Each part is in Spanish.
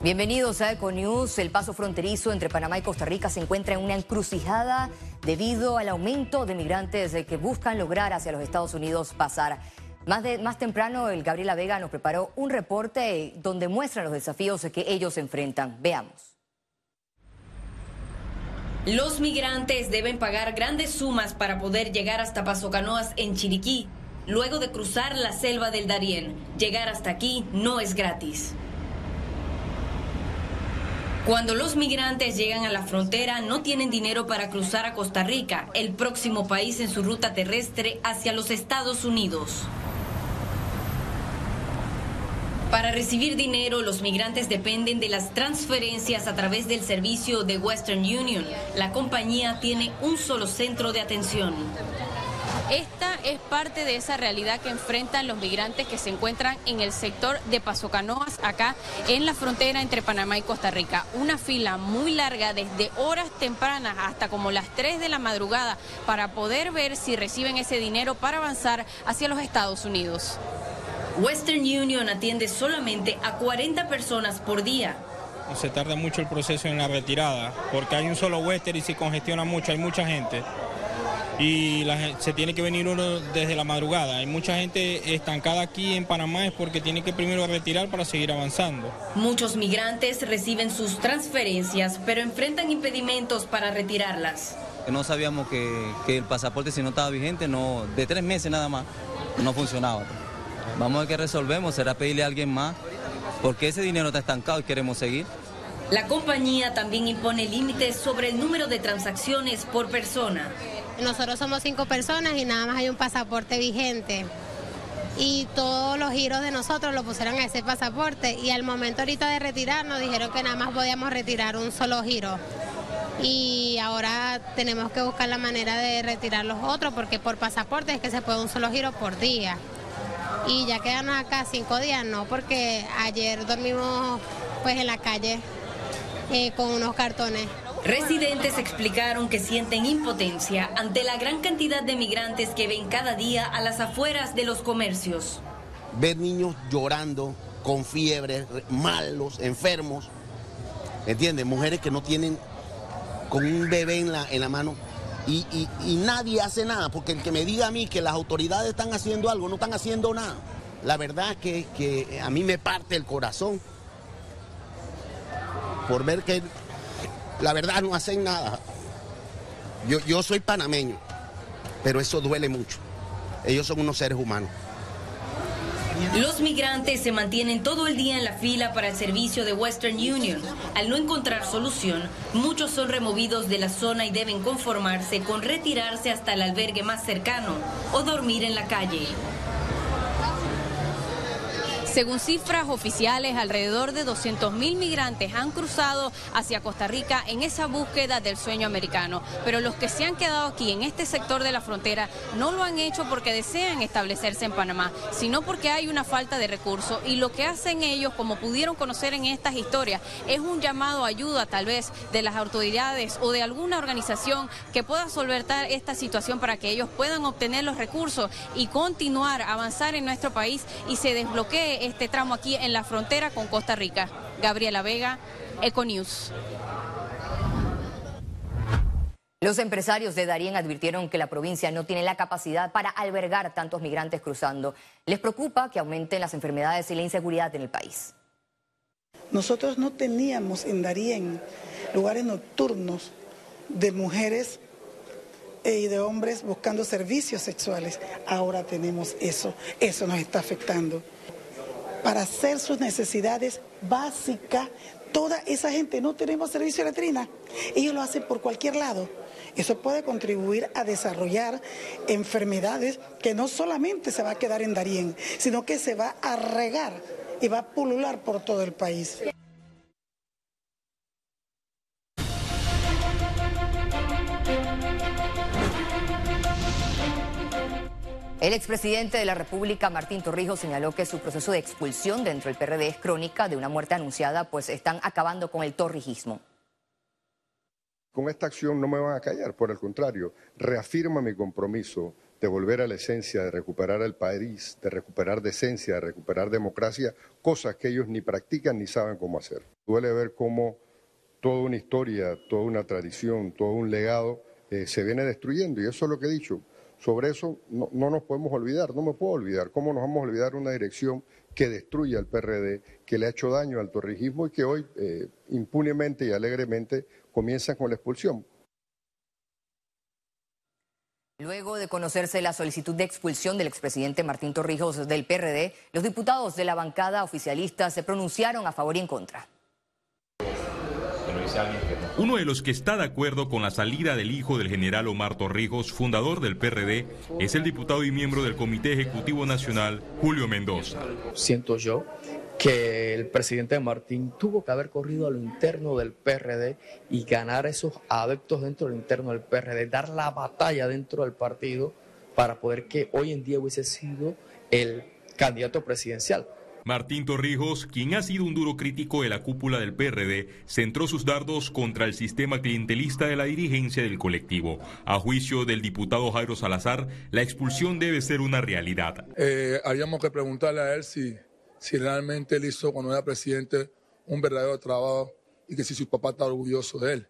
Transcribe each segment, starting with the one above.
Bienvenidos a Econews. El paso fronterizo entre Panamá y Costa Rica se encuentra en una encrucijada debido al aumento de migrantes que buscan lograr hacia los Estados Unidos pasar. Más temprano, el Gabriela Vega nos preparó un reporte donde muestra los desafíos que ellos enfrentan. Veamos. Los migrantes deben pagar grandes sumas para poder llegar hasta Paso Canoas en Chiriquí. Luego de cruzar la selva del Darién, llegar hasta aquí no es gratis. Cuando los migrantes llegan a la frontera no tienen dinero para cruzar a Costa Rica, el próximo país en su ruta terrestre hacia los Estados Unidos. Para recibir dinero, los migrantes dependen de las transferencias a través del servicio de Western Union. La compañía tiene un solo centro de atención. Esta es parte de esa realidad que enfrentan los migrantes que se encuentran en el sector de Paso Canoas, acá en la frontera entre Panamá y Costa Rica. Una fila muy larga desde horas tempranas hasta como las 3 de la madrugada para poder ver si reciben ese dinero para avanzar hacia los Estados Unidos. Western Union atiende solamente a 40 personas por día. Se tarda mucho el proceso en la retirada porque hay un solo Western y se congestiona mucho, hay mucha gente y se tiene que venir uno desde la madrugada. Hay mucha gente estancada aquí en Panamá es porque tiene que primero retirar para seguir avanzando. Muchos migrantes reciben sus transferencias, pero enfrentan impedimentos para retirarlas. No sabíamos que, el pasaporte si no estaba vigente, no, de tres meses nada más, no funcionaba. Vamos a ver qué resolvemos, será pedirle a alguien más, porque ese dinero está estancado y queremos seguir. La compañía también impone límites sobre el número de transacciones por persona. Nosotros somos cinco personas y nada más hay un pasaporte vigente. Y todos los giros de nosotros lo pusieron a ese pasaporte y al momento ahorita de retirarnos dijeron que nada más podíamos retirar un solo giro. Y ahora tenemos que buscar la manera de retirar los otros porque por pasaporte es que se puede un solo giro por día. Y ya quedan acá cinco días, no, porque ayer dormimos pues en la calle eh, con unos cartones. Residentes explicaron que sienten impotencia ante la gran cantidad de migrantes que ven cada día a las afueras de los comercios. Ver niños llorando, con fiebre, malos, enfermos, ¿entiendes? Mujeres que no tienen con un bebé en la, en la mano y, nadie hace nada, porque el que me diga a mí que las autoridades están haciendo algo, no están haciendo nada. La verdad que, que a mí me parte el corazón por ver que la verdad no hacen nada. Yo, yo soy panameño, pero eso duele mucho. Ellos son unos seres humanos. Los migrantes se mantienen todo el día en la fila para el servicio de Western Union. Al no encontrar solución, muchos son removidos de la zona y deben conformarse con retirarse hasta el albergue más cercano o dormir en la calle. Según cifras oficiales, alrededor de 200.000 migrantes han cruzado hacia Costa Rica en esa búsqueda del sueño americano. Pero los que se han quedado aquí en este sector de la frontera no lo han hecho porque desean establecerse en Panamá, sino porque hay una falta de recursos. Y lo que hacen ellos, como pudieron conocer en estas historias, es un llamado a ayuda tal vez de las autoridades o de alguna organización que pueda solventar esta situación para que ellos puedan obtener los recursos y continuar, avanzar en nuestro país y se desbloquee este tramo aquí en la frontera con Costa Rica. Gabriela Vega, Econews. Los empresarios de Darien advirtieron que la provincia no tiene la capacidad para albergar tantos migrantes cruzando. Les preocupa que aumenten las enfermedades y la inseguridad en el país. Nosotros no teníamos en Darien lugares nocturnos de mujeres y de hombres buscando servicios sexuales. Ahora tenemos eso. Eso nos está afectando para hacer sus necesidades básicas. Toda esa gente no tenemos servicio de letrina. Ellos lo hacen por cualquier lado. Eso puede contribuir a desarrollar enfermedades que no solamente se va a quedar en Darién, sino que se va a regar y va a pulular por todo el país. El expresidente de la República, Martín Torrijos, señaló que su proceso de expulsión dentro del PRD es crónica de una muerte anunciada, pues están acabando con el torrijismo. Con esta acción no me van a callar, por el contrario, reafirma mi compromiso de volver a la esencia, de recuperar el país, de recuperar decencia, de recuperar democracia, cosas que ellos ni practican ni saben cómo hacer. Duele ver cómo toda una historia, toda una tradición, todo un legado eh, se viene destruyendo y eso es lo que he dicho. Sobre eso no, nos podemos olvidar, no me puedo olvidar. ¿Cómo nos vamos a olvidar una dirección que destruye al PRD, que le ha hecho daño al torrijismo y que hoy eh, impunemente y alegremente comienza con la expulsión? Luego de conocerse la solicitud de expulsión del expresidente Martín Torrijos del PRD, los diputados de la bancada oficialista se pronunciaron a favor y en contra. Uno de los que está de acuerdo con la salida del hijo del general Omar Torrijos, fundador del PRD, es el diputado y miembro del Comité Ejecutivo Nacional, Julio Mendoza. Siento yo que el presidente Martín tuvo que haber corrido a lo interno del PRD y ganar esos adeptos dentro del interno del PRD, dar la batalla dentro del partido para poder que hoy en día hubiese sido el candidato presidencial. Martín Torrijos, quien ha sido un duro crítico de la cúpula del PRD, centró sus dardos contra el sistema clientelista de la dirigencia del colectivo. A juicio del diputado Jairo Salazar, la expulsión debe ser una realidad. Eh, habíamos que preguntarle a él si si realmente él hizo cuando era presidente un verdadero trabajo y que si su papá está orgulloso de él.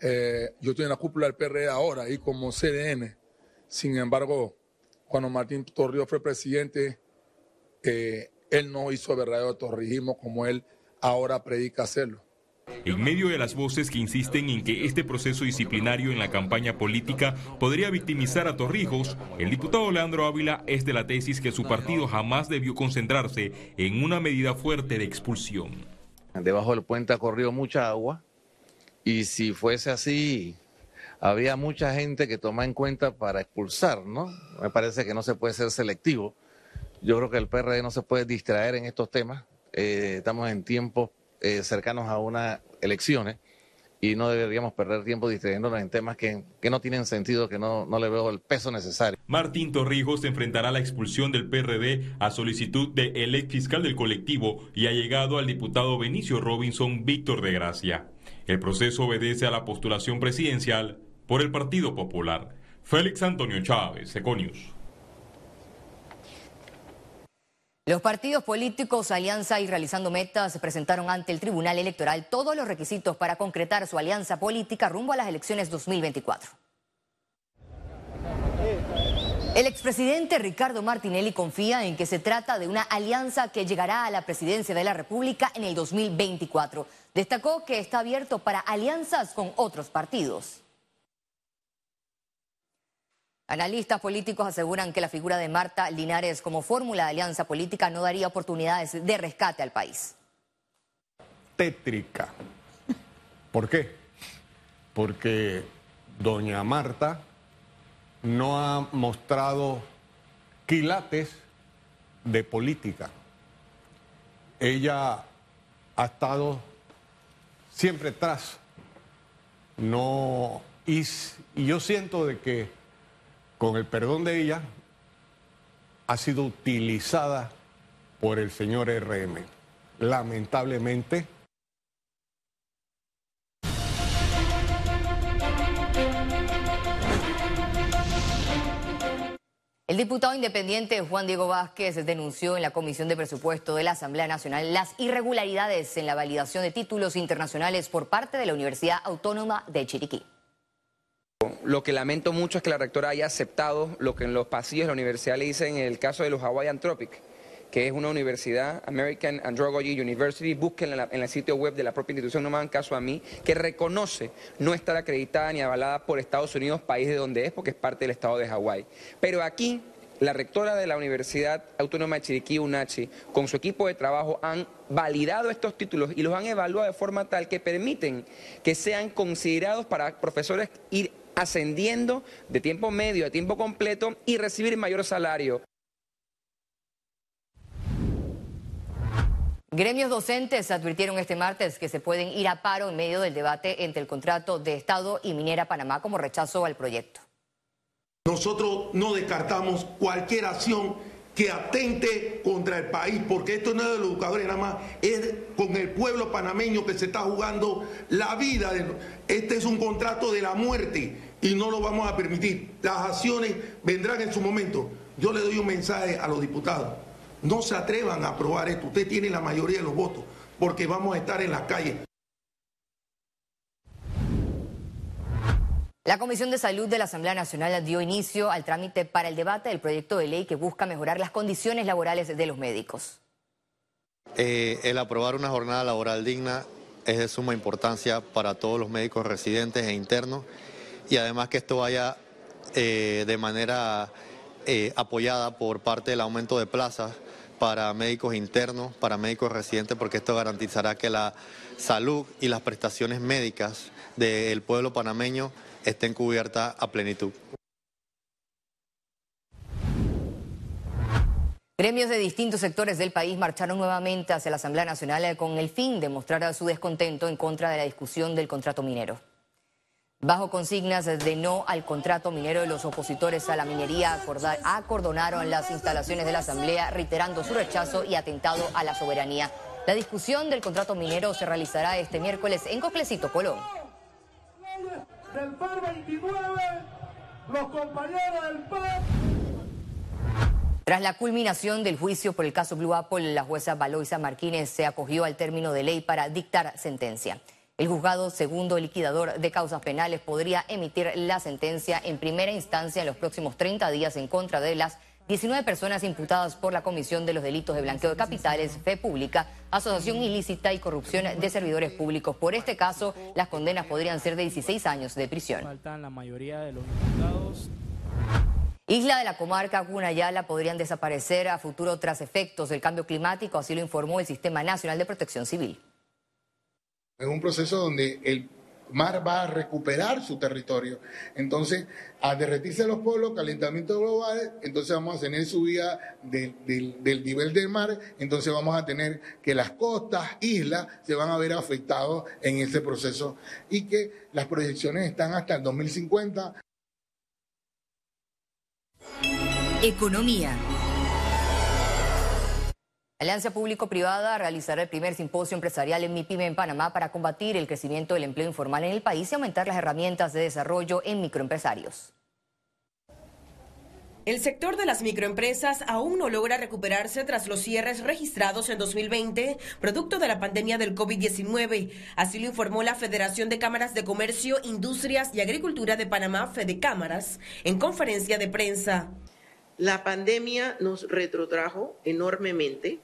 Eh, yo estoy en la cúpula del PRD ahora y como CDN. Sin embargo, cuando Martín Torrijos fue presidente, eh, él no hizo verdadero torrijismo como él ahora predica hacerlo. En medio de las voces que insisten en que este proceso disciplinario en la campaña política podría victimizar a Torrijos, el diputado Leandro Ávila es de la tesis que su partido jamás debió concentrarse en una medida fuerte de expulsión. Debajo del puente ha corrido mucha agua y si fuese así, había mucha gente que toma en cuenta para expulsar, ¿no? Me parece que no se puede ser selectivo. Yo creo que el PRD no se puede distraer en estos temas. Eh, estamos en tiempos eh, cercanos a unas elecciones y no deberíamos perder tiempo distrayéndonos en temas que, no tienen sentido, que no, no, le veo el peso necesario. Martín Torrijos enfrentará la expulsión del PRD a solicitud del ex fiscal del colectivo y ha llegado al diputado Benicio Robinson Víctor de Gracia. El proceso obedece a la postulación presidencial por el Partido Popular. Félix Antonio Chávez, Econius. Los partidos políticos Alianza y Realizando Metas presentaron ante el Tribunal Electoral todos los requisitos para concretar su alianza política rumbo a las elecciones 2024. El expresidente Ricardo Martinelli confía en que se trata de una alianza que llegará a la presidencia de la República en el 2024. Destacó que está abierto para alianzas con otros partidos. Analistas políticos aseguran que la figura de Marta Linares como fórmula de alianza política no daría oportunidades de rescate al país. Tétrica. ¿Por qué? Porque doña Marta no ha mostrado quilates de política. Ella ha estado siempre atrás. No, y yo siento de que con el perdón de ella, ha sido utilizada por el señor RM. Lamentablemente, El diputado independiente Juan Diego Vázquez denunció en la Comisión de Presupuesto de la Asamblea Nacional las irregularidades en la validación de títulos internacionales por parte de la Universidad Autónoma de Chiriquí. Lo que lamento mucho es que la rectora haya aceptado lo que en los pasillos de la universidad le dicen en el caso de los Hawaiian Tropic, que es una universidad, American Andrology University, busquen en, el sitio web de la propia institución, no me hagan caso a mí, que reconoce no estar acreditada ni avalada por Estados Unidos, país de donde es, porque es parte del estado de Hawái. Pero aquí la rectora de la Universidad Autónoma de Chiriquí, UNACHI, con su equipo de trabajo han validado estos títulos y los han evaluado de forma tal que permiten que sean considerados para profesores ir ascendiendo de tiempo medio a tiempo completo y recibir mayor salario. Gremios docentes advirtieron este martes que se pueden ir a paro en medio del debate entre el contrato de Estado y Minera Panamá como rechazo al proyecto. Nosotros no descartamos cualquier acción que atente contra el país, porque esto no es de los educadores nada más, es con el pueblo panameño que se está jugando la vida. Este es un contrato de la muerte y no lo vamos a permitir. Las acciones vendrán en su momento. Yo le doy un mensaje a los diputados. No se atrevan a aprobar esto. Usted tiene la mayoría de los votos porque vamos a estar en las calles. La Comisión de Salud de la Asamblea Nacional dio inicio al trámite para el debate del proyecto de ley que busca mejorar las condiciones laborales de los médicos. Eh, el aprobar una jornada laboral digna es de suma importancia para todos los médicos residentes e internos y además que esto vaya eh, de manera eh, apoyada por parte del aumento de plazas para médicos internos, para médicos residentes, porque esto garantizará que la salud y las prestaciones médicas del pueblo panameño estén cubiertas a plenitud. Gremios de distintos sectores del país marcharon nuevamente hacia la Asamblea Nacional con el fin de mostrar su descontento en contra de la discusión del contrato minero. Bajo consignas de no al contrato minero, los opositores a la minería acordonaron las instalaciones de la Asamblea, reiterando su rechazo y atentado a la soberanía. La discusión del contrato minero se realizará este miércoles en Coclecito, Colón. Tras la culminación del juicio por el caso Blue Apple, la jueza Valoisa Martínez se acogió al término de ley para dictar sentencia. El juzgado segundo liquidador de causas penales podría emitir la sentencia en primera instancia en los próximos 30 días en contra de las 19 personas imputadas por la comisión de los delitos de blanqueo de capitales, fe pública, asociación ilícita y corrupción de servidores públicos. Por este caso, las condenas podrían ser de 16 años de prisión. Faltan la mayoría de los imputados. Isla de la comarca Cunayala podrían desaparecer a futuro tras efectos del cambio climático, así lo informó el Sistema Nacional de Protección Civil. Es un proceso donde el mar va a recuperar su territorio. Entonces, a derretirse los polos, calentamiento global, entonces vamos a tener subida del nivel del mar, entonces vamos a tener que las costas, islas, se van a ver afectados en ese proceso y que las proyecciones están hasta el 2050. Economía. Alianza Público-Privada realizará el primer simposio empresarial en MIPYME en Panamá para combatir el crecimiento del empleo informal en el país y aumentar las herramientas de desarrollo en microempresarios. El sector de las microempresas aún no logra recuperarse tras los cierres registrados en 2020, producto de la pandemia del COVID-19. Así lo informó la Federación de Cámaras de Comercio, Industrias y Agricultura de Panamá, Fede Cámaras, en conferencia de prensa. La pandemia nos retrotrajo enormemente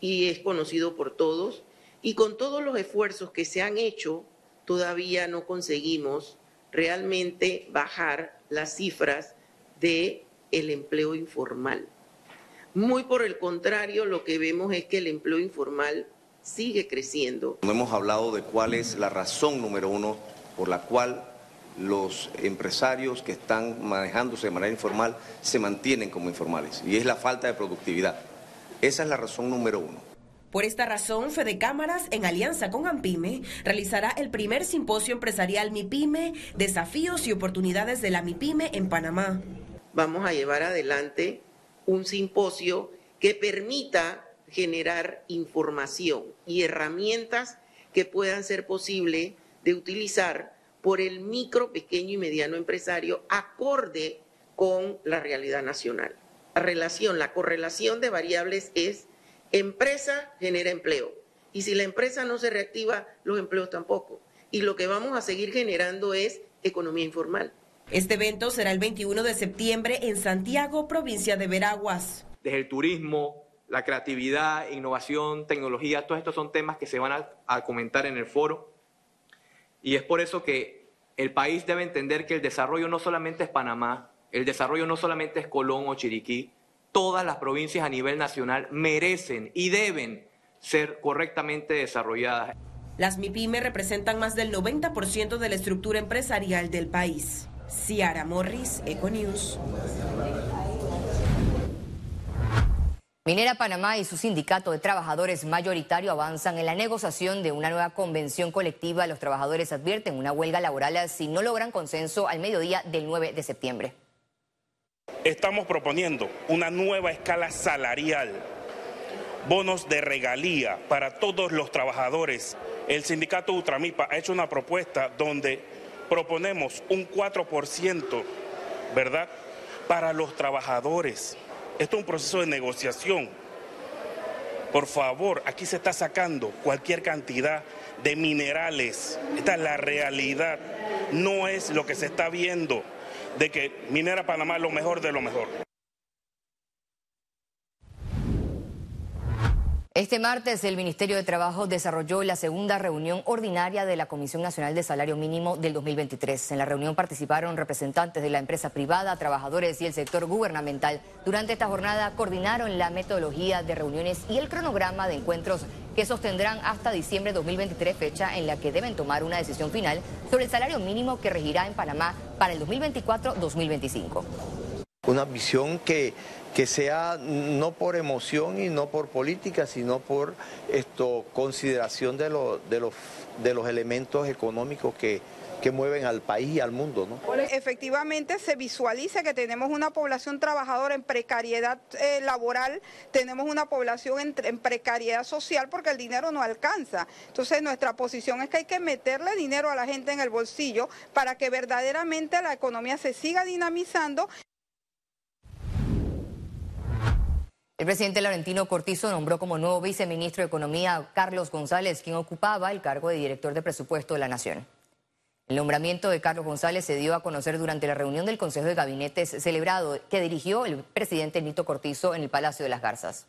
y es conocido por todos. Y con todos los esfuerzos que se han hecho, todavía no conseguimos realmente bajar las cifras de el empleo informal. Muy por el contrario, lo que vemos es que el empleo informal sigue creciendo. No hemos hablado de cuál es la razón número uno por la cual los empresarios que están manejándose de manera informal se mantienen como informales y es la falta de productividad. Esa es la razón número uno. Por esta razón, Fede Cámaras, en alianza con AMPIME, realizará el primer simposio empresarial MIPYME, desafíos y oportunidades de la MIPYME en Panamá. Vamos a llevar adelante un simposio que permita generar información y herramientas que puedan ser posible de utilizar por el micro, pequeño y mediano empresario acorde con la realidad nacional. La relación, la correlación de variables es empresa genera empleo. Y si la empresa no se reactiva, los empleos tampoco. Y lo que vamos a seguir generando es economía informal. Este evento será el 21 de septiembre en Santiago, provincia de Veraguas. Desde el turismo, la creatividad, innovación, tecnología, todos estos son temas que se van a, a comentar en el foro. Y es por eso que el país debe entender que el desarrollo no solamente es Panamá, el desarrollo no solamente es Colón o Chiriquí, todas las provincias a nivel nacional merecen y deben ser correctamente desarrolladas. Las MIPYME representan más del 90% de la estructura empresarial del país. Ciara Morris, Econews. Minera Panamá y su sindicato de trabajadores mayoritario avanzan en la negociación de una nueva convención colectiva. Los trabajadores advierten una huelga laboral si no logran consenso al mediodía del 9 de septiembre. Estamos proponiendo una nueva escala salarial, bonos de regalía para todos los trabajadores. El sindicato Ultramipa ha hecho una propuesta donde proponemos un 4%, ¿verdad? Para los trabajadores. Esto es un proceso de negociación. Por favor, aquí se está sacando cualquier cantidad de minerales. Esta es la realidad. No es lo que se está viendo de que Minera Panamá es lo mejor de lo mejor. Este martes el Ministerio de Trabajo desarrolló la segunda reunión ordinaria de la Comisión Nacional de Salario Mínimo del 2023. En la reunión participaron representantes de la empresa privada, trabajadores y el sector gubernamental. Durante esta jornada coordinaron la metodología de reuniones y el cronograma de encuentros que sostendrán hasta diciembre de 2023, fecha en la que deben tomar una decisión final sobre el salario mínimo que regirá en Panamá para el 2024-2025. Una visión que que sea no por emoción y no por política, sino por esto consideración de, de, los, de los elementos económicos que, que mueven al país y al mundo. ¿no? Efectivamente se visualiza que tenemos una población trabajadora en precariedad eh, laboral, tenemos una población en, precariedad social porque el dinero no alcanza. Entonces nuestra posición es que hay que meterle dinero a la gente en el bolsillo para que verdaderamente la economía se siga dinamizando. El presidente Laurentino Cortizo nombró como nuevo viceministro de Economía a Carlos González, quien ocupaba el cargo de director de presupuesto de la Nación. El nombramiento de Carlos González se dio a conocer durante la reunión del Consejo de Gabinetes celebrado que dirigió el presidente Nito Cortizo en el Palacio de las Garzas.